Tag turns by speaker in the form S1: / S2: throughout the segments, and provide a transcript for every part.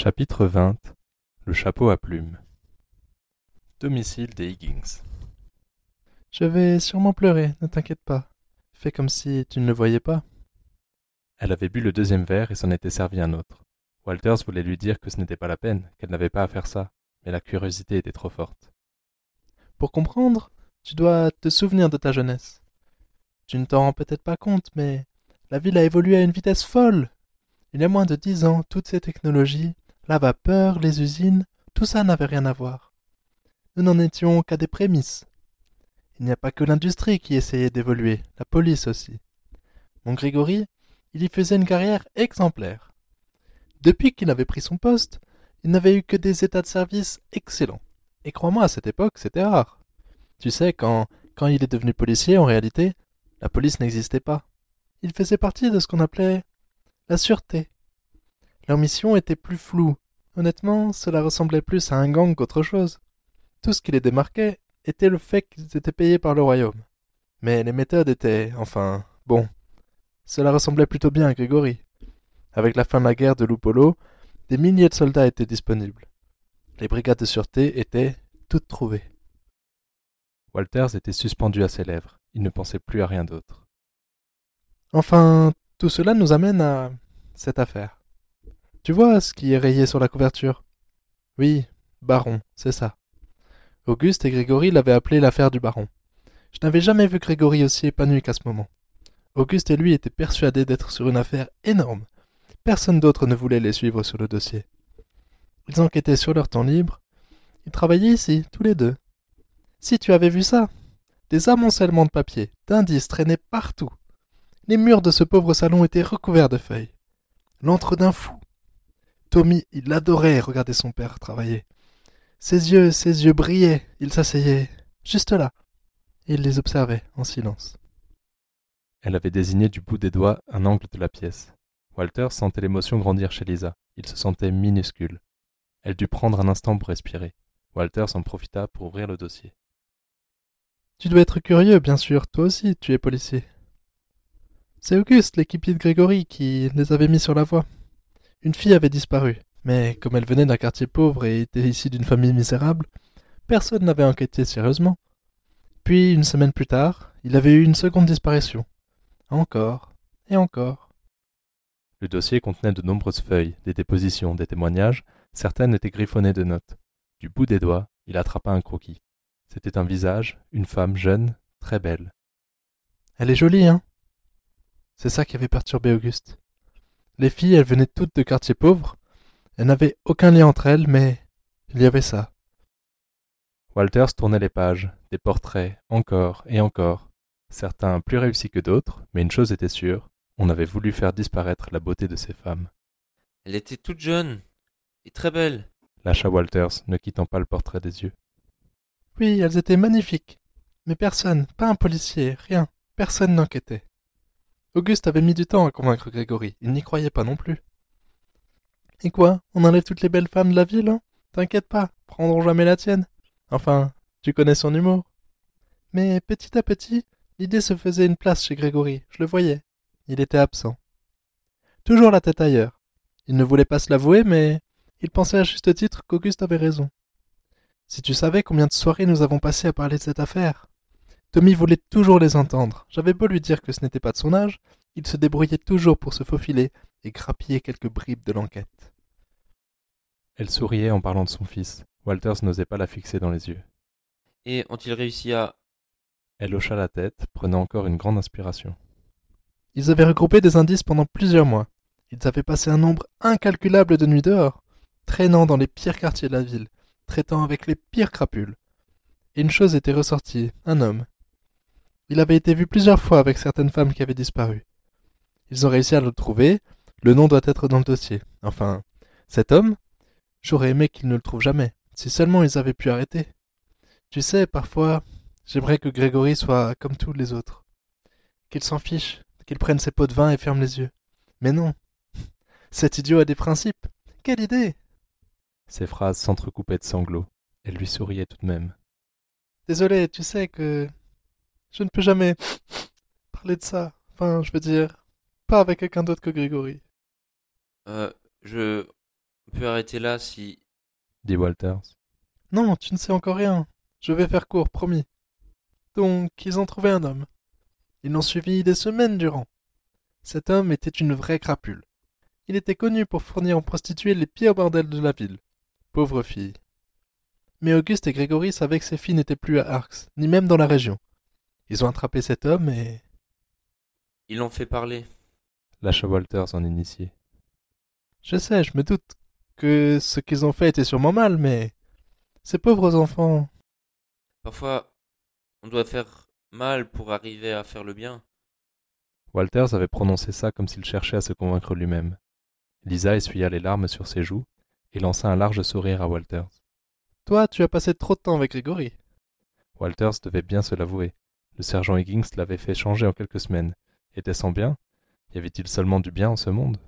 S1: Chapitre 20 Le chapeau à plumes Domicile des Higgins
S2: Je vais sûrement pleurer, ne t'inquiète pas. Fais comme si tu ne le voyais pas.
S1: Elle avait bu le deuxième verre et s'en était servi un autre. Walters voulait lui dire que ce n'était pas la peine, qu'elle n'avait pas à faire ça, mais la curiosité était trop forte.
S2: Pour comprendre, tu dois te souvenir de ta jeunesse. Tu ne t'en rends peut-être pas compte, mais la ville a évolué à une vitesse folle. Il y a moins de dix ans, toutes ces technologies, la vapeur, les usines, tout ça n'avait rien à voir. Nous n'en étions qu'à des prémices. Il n'y a pas que l'industrie qui essayait d'évoluer, la police aussi. Mon Grégory, il y faisait une carrière exemplaire. Depuis qu'il avait pris son poste, il n'avait eu que des états de service excellents. Et crois-moi, à cette époque, c'était rare. Tu sais, quand, quand il est devenu policier, en réalité, la police n'existait pas. Il faisait partie de ce qu'on appelait la sûreté. Leur mission était plus floue. Honnêtement, cela ressemblait plus à un gang qu'autre chose. Tout ce qui les démarquait était le fait qu'ils étaient payés par le royaume. Mais les méthodes étaient, enfin, bon. Cela ressemblait plutôt bien à Grégory. Avec la fin de la guerre de Lupolo, des milliers de soldats étaient disponibles. Les brigades de sûreté étaient toutes trouvées.
S1: Walters était suspendu à ses lèvres. Il ne pensait plus à rien d'autre.
S2: Enfin, tout cela nous amène à cette affaire. Tu vois ce qui est rayé sur la couverture? Oui, baron, c'est ça. Auguste et Grégory l'avaient appelé l'affaire du baron. Je n'avais jamais vu Grégory aussi épanoui qu'à ce moment. Auguste et lui étaient persuadés d'être sur une affaire énorme. Personne d'autre ne voulait les suivre sur le dossier. Ils enquêtaient sur leur temps libre. Ils travaillaient ici, tous les deux. Si tu avais vu ça Des amoncellements de papier, d'indices traînaient partout. Les murs de ce pauvre salon étaient recouverts de feuilles. L'antre d'un fou. Tommy, il adorait regarder son père travailler. Ses yeux, ses yeux brillaient. Il s'asseyait juste là. Et il les observait en silence.
S1: Elle avait désigné du bout des doigts un angle de la pièce. Walter sentait l'émotion grandir chez Lisa. Il se sentait minuscule. Elle dut prendre un instant pour respirer. Walter s'en profita pour ouvrir le dossier.
S2: Tu dois être curieux, bien sûr. Toi aussi, tu es policier. C'est Auguste, l'équipier de Grégory, qui les avait mis sur la voie. Une fille avait disparu, mais comme elle venait d'un quartier pauvre et était issue d'une famille misérable, personne n'avait enquêté sérieusement. Puis, une semaine plus tard, il avait eu une seconde disparition. Encore et encore.
S1: Le dossier contenait de nombreuses feuilles, des dépositions, des témoignages, certaines étaient griffonnées de notes. Du bout des doigts, il attrapa un croquis. C'était un visage, une femme jeune, très belle.
S2: Elle est jolie, hein? C'est ça qui avait perturbé Auguste. Les filles, elles venaient toutes de quartiers pauvres. Elles n'avaient aucun lien entre elles, mais il y avait ça.
S1: Walters tournait les pages, des portraits, encore et encore. Certains plus réussis que d'autres, mais une chose était sûre, on avait voulu faire disparaître la beauté de ces femmes.
S3: Elle était toute jeune et très belle,
S1: lâcha Walters, ne quittant pas le portrait des yeux.
S2: Oui, elles étaient magnifiques. Mais personne, pas un policier, rien, personne n'enquêtait. Auguste avait mis du temps à convaincre Grégory, il n'y croyait pas non plus. Et quoi On enlève toutes les belles femmes de la ville, hein? T'inquiète pas, prendront jamais la tienne. Enfin, tu connais son humour. Mais petit à petit, l'idée se faisait une place chez Grégory, je le voyais. Il était absent. Toujours la tête ailleurs. Il ne voulait pas se l'avouer, mais il pensait à juste titre qu'Auguste avait raison. Si tu savais combien de soirées nous avons passées à parler de cette affaire. Tommy voulait toujours les entendre. J'avais beau lui dire que ce n'était pas de son âge, il se débrouillait toujours pour se faufiler et grappiller quelques bribes de l'enquête.
S1: Elle souriait en parlant de son fils. Walters n'osait pas la fixer dans les yeux.
S3: Et ont-ils réussi à...
S1: Elle hocha la tête, prenant encore une grande inspiration.
S2: Ils avaient regroupé des indices pendant plusieurs mois. Ils avaient passé un nombre incalculable de nuits dehors, traînant dans les pires quartiers de la ville, traitant avec les pires crapules. Et une chose était ressortie, un homme, il avait été vu plusieurs fois avec certaines femmes qui avaient disparu. Ils ont réussi à le trouver, le nom doit être dans le dossier. Enfin, cet homme, j'aurais aimé qu'il ne le trouve jamais, si seulement ils avaient pu arrêter. Tu sais, parfois, j'aimerais que Grégory soit comme tous les autres. Qu'il s'en fiche, qu'il prenne ses pots de vin et ferme les yeux. Mais non. Cet idiot a des principes. Quelle idée
S1: Ses phrases s'entrecoupaient de sanglots. Elle lui souriait tout de même.
S2: Désolé, tu sais que je ne peux jamais parler de ça. Enfin, je veux dire, pas avec quelqu'un d'autre que Grégory.
S3: Euh, je... peut arrêter là si.
S1: dit Walters.
S2: Non, tu ne sais encore rien. Je vais faire court, promis. Donc, ils ont trouvé un homme. Ils l'ont suivi des semaines durant. Cet homme était une vraie crapule. Il était connu pour fournir aux prostituées les pires bordels de la ville. Pauvre fille. Mais Auguste et Grégory savaient que ces filles n'étaient plus à Arx, ni même dans la région. Ils ont attrapé cet homme et...
S3: Ils l'ont fait parler.
S1: Lâcha Walters en initié.
S2: Je sais, je me doute que ce qu'ils ont fait était sûrement mal, mais... Ces pauvres enfants...
S3: Parfois, on doit faire mal pour arriver à faire le bien.
S1: Walters avait prononcé ça comme s'il cherchait à se convaincre lui-même. Lisa essuya les larmes sur ses joues et lança un large sourire à Walters.
S2: Toi, tu as passé trop de temps avec Grégory.
S1: Walters devait bien se l'avouer. Le sergent Higgins l'avait fait changer en quelques semaines. Était-ce en bien? Y avait-il seulement du bien en ce monde?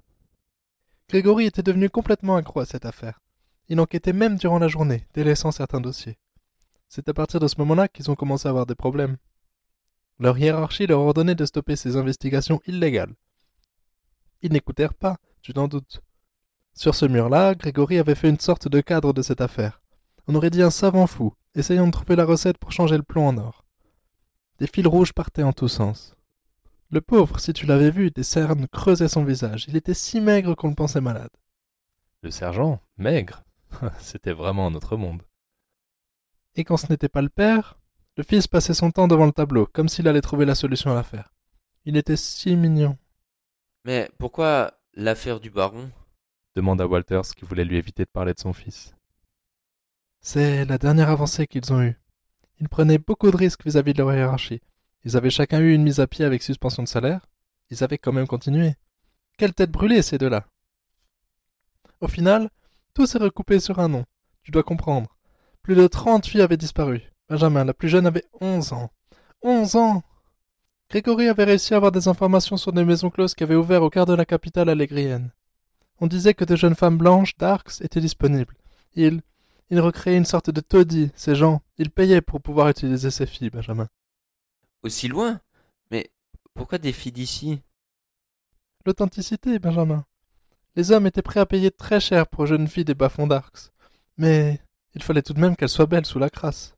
S2: Grégory était devenu complètement accro à cette affaire. Il enquêtait même durant la journée, délaissant certains dossiers. C'est à partir de ce moment-là qu'ils ont commencé à avoir des problèmes. Leur hiérarchie leur ordonnait de stopper ces investigations illégales. Ils n'écoutèrent pas, tu t'en doutes. Sur ce mur-là, Grégory avait fait une sorte de cadre de cette affaire. On aurait dit un savant fou, essayant de trouver la recette pour changer le plomb en or. Des fils rouges partaient en tous sens. Le pauvre, si tu l'avais vu, des cernes creusaient son visage. Il était si maigre qu'on le pensait malade.
S1: Le sergent Maigre? C'était vraiment un autre monde.
S2: Et quand ce n'était pas le père, le fils passait son temps devant le tableau, comme s'il allait trouver la solution à l'affaire. Il était si mignon.
S3: Mais pourquoi l'affaire du baron?
S1: Demanda Walters qui voulait lui éviter de parler de son fils.
S2: C'est la dernière avancée qu'ils ont eue. Ils prenaient beaucoup de risques vis-à-vis de leur hiérarchie. Ils avaient chacun eu une mise à pied avec suspension de salaire. Ils avaient quand même continué. Quelle tête brûlée, ces deux-là. Au final, tout s'est recoupé sur un nom. Tu dois comprendre. Plus de trente filles avaient disparu. Benjamin, la plus jeune, avait onze ans. Onze ans Grégory avait réussi à avoir des informations sur des maisons closes qui avaient ouvert au quart de la capitale allegrienne. On disait que de jeunes femmes blanches d'Arx étaient disponibles. Il, il recréait une sorte de taudis, ces gens. Ils payaient pour pouvoir utiliser ces filles, Benjamin.
S3: Aussi loin? Mais pourquoi des filles d'ici?
S2: L'authenticité, Benjamin. Les hommes étaient prêts à payer très cher pour jeunes filles des bas-fonds d'Arx. Mais il fallait tout de même qu'elles soient belles sous la crasse.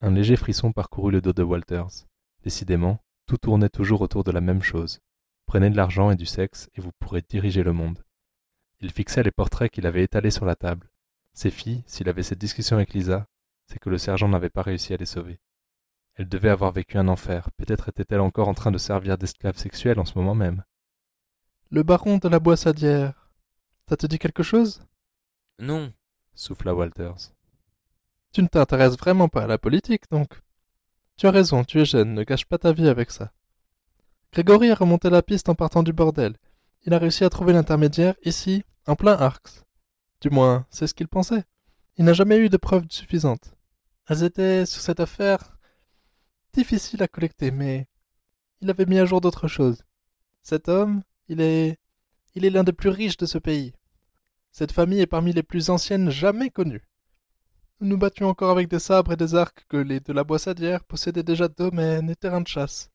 S1: Un léger frisson parcourut le dos de Walters. Décidément, tout tournait toujours autour de la même chose. Prenez de l'argent et du sexe et vous pourrez diriger le monde. Il fixait les portraits qu'il avait étalés sur la table. Ces filles, s'il avait cette discussion avec Lisa, c'est que le sergent n'avait pas réussi à les sauver. Elles devaient avoir vécu un enfer. Peut-être étaient-elles encore en train de servir d'esclaves sexuelles en ce moment même.
S2: Le baron de la Boissadière. Ça te dit quelque chose?
S3: Non.
S1: souffla Walters.
S2: Tu ne t'intéresses vraiment pas à la politique, donc. Tu as raison, tu es jeune, ne gâche pas ta vie avec ça. Grégory a remonté la piste en partant du bordel. Il a réussi à trouver l'intermédiaire ici, en plein Arx. Du moins, c'est ce qu'il pensait. Il n'a jamais eu de preuves suffisantes. Elles étaient, sur cette affaire, difficiles à collecter, mais il avait mis à jour d'autres choses. Cet homme, il est. il est l'un des plus riches de ce pays. Cette famille est parmi les plus anciennes jamais connues. Nous nous battions encore avec des sabres et des arcs que les de la Boissadière possédaient déjà domaines et terrains de chasse.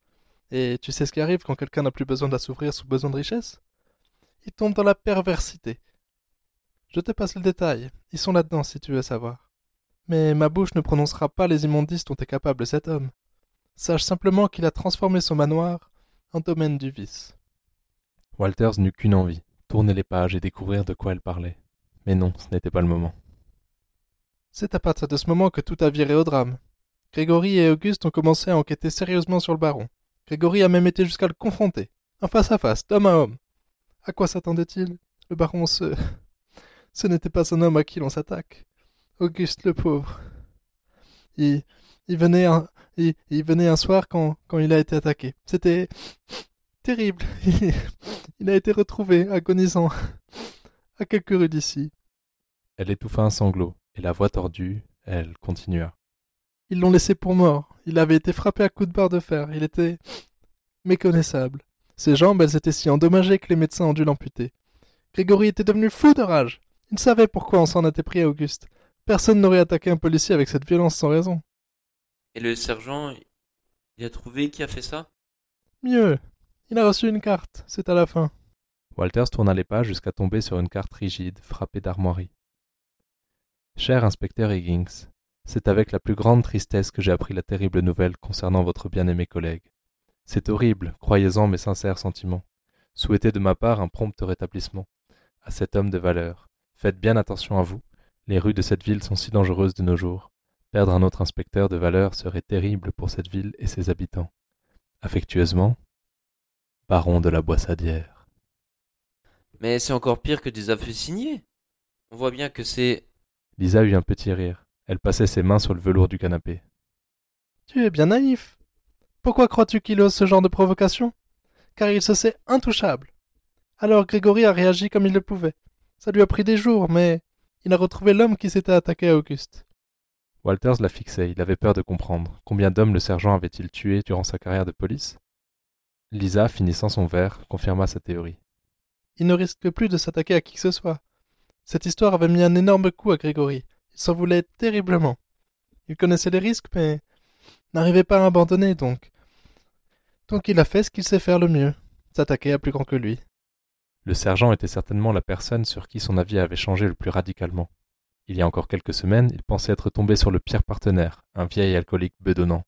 S2: Et tu sais ce qui arrive quand quelqu'un n'a plus besoin d'assouvir sous besoin de richesse? Il tombe dans la perversité. Je te passe le détail, ils sont là-dedans si tu veux savoir. Mais ma bouche ne prononcera pas les immondices dont est capable cet homme. Sache simplement qu'il a transformé son manoir en domaine du vice.
S1: Walters n'eut qu'une envie, tourner les pages et découvrir de quoi elle parlait. Mais non, ce n'était pas le moment.
S2: C'est à partir de ce moment que tout a viré au drame. Grégory et Auguste ont commencé à enquêter sérieusement sur le baron. Grégory a même été jusqu'à le confronter, en face à face, d'homme à homme. À quoi s'attendait-il Le baron ce... Ce n'était pas un homme à qui l'on s'attaque. Auguste le pauvre. Il, il, venait un, il, il venait un soir quand, quand il a été attaqué. C'était terrible. Il, a été retrouvé, agonisant, à quelques rues d'ici.
S1: Elle étouffa un sanglot, et la voix tordue, elle continua.
S2: Ils l'ont laissé pour mort. Il avait été frappé à coups de barre de fer. Il était méconnaissable. Ses jambes, elles étaient si endommagées que les médecins ont dû l'amputer. Grégory était devenu fou de rage. Il savait pourquoi on s'en était pris à Auguste. Personne n'aurait attaqué un policier avec cette violence sans raison.
S3: Et le sergent, il a trouvé qui a fait ça?
S2: Mieux. Il a reçu une carte. C'est à la fin.
S1: Walters tourna les pages jusqu'à tomber sur une carte rigide, frappée d'armoiries. Cher inspecteur Higgins, c'est avec la plus grande tristesse que j'ai appris la terrible nouvelle concernant votre bien-aimé collègue. C'est horrible, croyez-en mes sincères sentiments. Souhaitez de ma part un prompt rétablissement. À cet homme de valeur. Faites bien attention à vous. Les rues de cette ville sont si dangereuses de nos jours. Perdre un autre inspecteur de valeur serait terrible pour cette ville et ses habitants. Affectueusement, Baron de la Boissadière.
S3: Mais c'est encore pire que des aveux signés. On voit bien que c'est.
S1: Lisa eut un petit rire. Elle passait ses mains sur le velours du canapé.
S2: Tu es bien naïf. Pourquoi crois-tu qu'il ose ce genre de provocation? Car il se sait intouchable. Alors Grégory a réagi comme il le pouvait. Ça lui a pris des jours, mais il a retrouvé l'homme qui s'était attaqué à Auguste.
S1: Walters la fixait, il avait peur de comprendre. Combien d'hommes le sergent avait-il tué durant sa carrière de police? Lisa, finissant son verre, confirma sa théorie.
S2: Il ne risque plus de s'attaquer à qui que ce soit. Cette histoire avait mis un énorme coup à Grégory. Il s'en voulait terriblement. Il connaissait les risques, mais n'arrivait pas à abandonner, donc. Donc il a fait ce qu'il sait faire le mieux, s'attaquer à plus grand que lui.
S1: Le sergent était certainement la personne sur qui son avis avait changé le plus radicalement. Il y a encore quelques semaines, il pensait être tombé sur le pire partenaire, un vieil alcoolique bedonnant.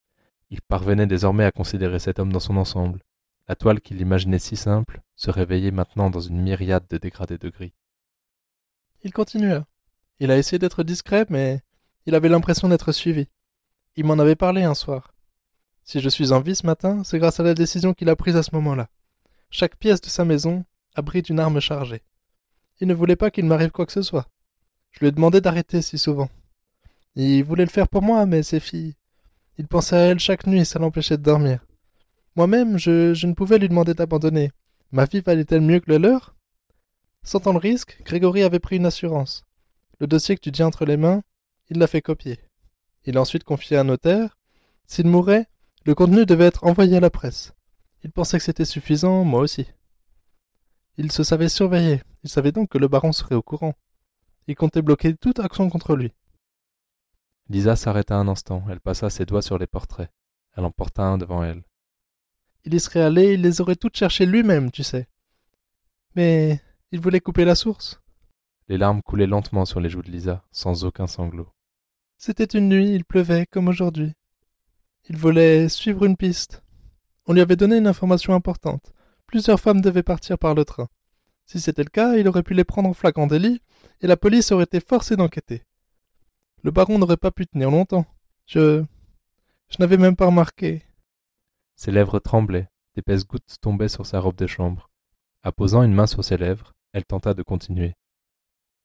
S1: Il parvenait désormais à considérer cet homme dans son ensemble. La toile qu'il imaginait si simple se réveillait maintenant dans une myriade de dégradés de gris.
S2: Il continua. Il a essayé d'être discret, mais il avait l'impression d'être suivi. Il m'en avait parlé un soir. Si je suis en vie ce matin, c'est grâce à la décision qu'il a prise à ce moment-là. Chaque pièce de sa maison abrite une arme chargée. Il ne voulait pas qu'il m'arrive quoi que ce soit. Je lui ai demandé d'arrêter si souvent. Il voulait le faire pour moi, mais ses filles. Il pensait à elles chaque nuit et ça l'empêchait de dormir. Moi-même, je, je ne pouvais lui demander d'abandonner. Ma vie valait-elle mieux que le leur? Sentant le risque, Grégory avait pris une assurance. Le dossier que tu tiens entre les mains, il l'a fait copier. Il a ensuite confié à un notaire. S'il mourait, le contenu devait être envoyé à la presse. Il pensait que c'était suffisant, moi aussi. Il se savait surveillé. Il savait donc que le baron serait au courant. Il comptait bloquer toute action contre lui.
S1: Lisa s'arrêta un instant. Elle passa ses doigts sur les portraits. Elle en porta un devant elle.
S2: Il y serait allé, il les aurait toutes cherchées lui-même, tu sais. Mais il voulait couper la source.
S1: Les larmes coulaient lentement sur les joues de Lisa, sans aucun sanglot.
S2: C'était une nuit, il pleuvait, comme aujourd'hui. Il voulait suivre une piste. On lui avait donné une information importante. Plusieurs femmes devaient partir par le train. Si c'était le cas, il aurait pu les prendre en flagrant délit, et la police aurait été forcée d'enquêter. Le baron n'aurait pas pu tenir longtemps. Je. Je n'avais même pas remarqué.
S1: Ses lèvres tremblaient, d'épaisses gouttes tombaient sur sa robe de chambre. Apposant une main sur ses lèvres, elle tenta de continuer.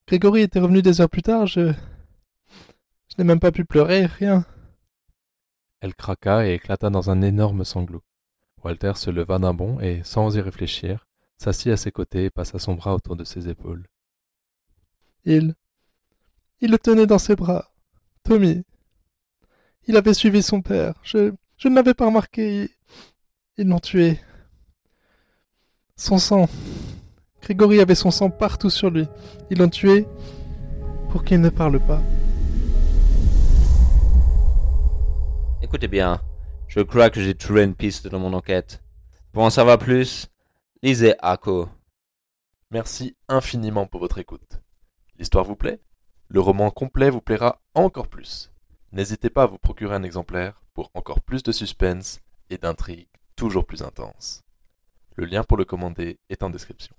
S2: Grégory était revenu des heures plus tard, je. Je n'ai même pas pu pleurer, rien.
S1: Elle craqua et éclata dans un énorme sanglot. Walter se leva d'un bond et, sans y réfléchir, s'assit à ses côtés et passa son bras autour de ses épaules.
S2: Il. Il le tenait dans ses bras. Tommy. Il avait suivi son père. Je. Je ne l'avais pas remarqué. Ils l'ont tué. Son sang. Grégory avait son sang partout sur lui. Ils l'ont tué pour qu'il ne parle pas.
S3: Écoutez bien, je crois que j'ai trouvé une piste dans mon enquête. Pour en savoir plus, lisez Ako.
S1: Merci infiniment pour votre écoute. L'histoire vous plaît? Le roman complet vous plaira encore plus. N'hésitez pas à vous procurer un exemplaire pour encore plus de suspense et d'intrigues toujours plus intenses. Le lien pour le commander est en description.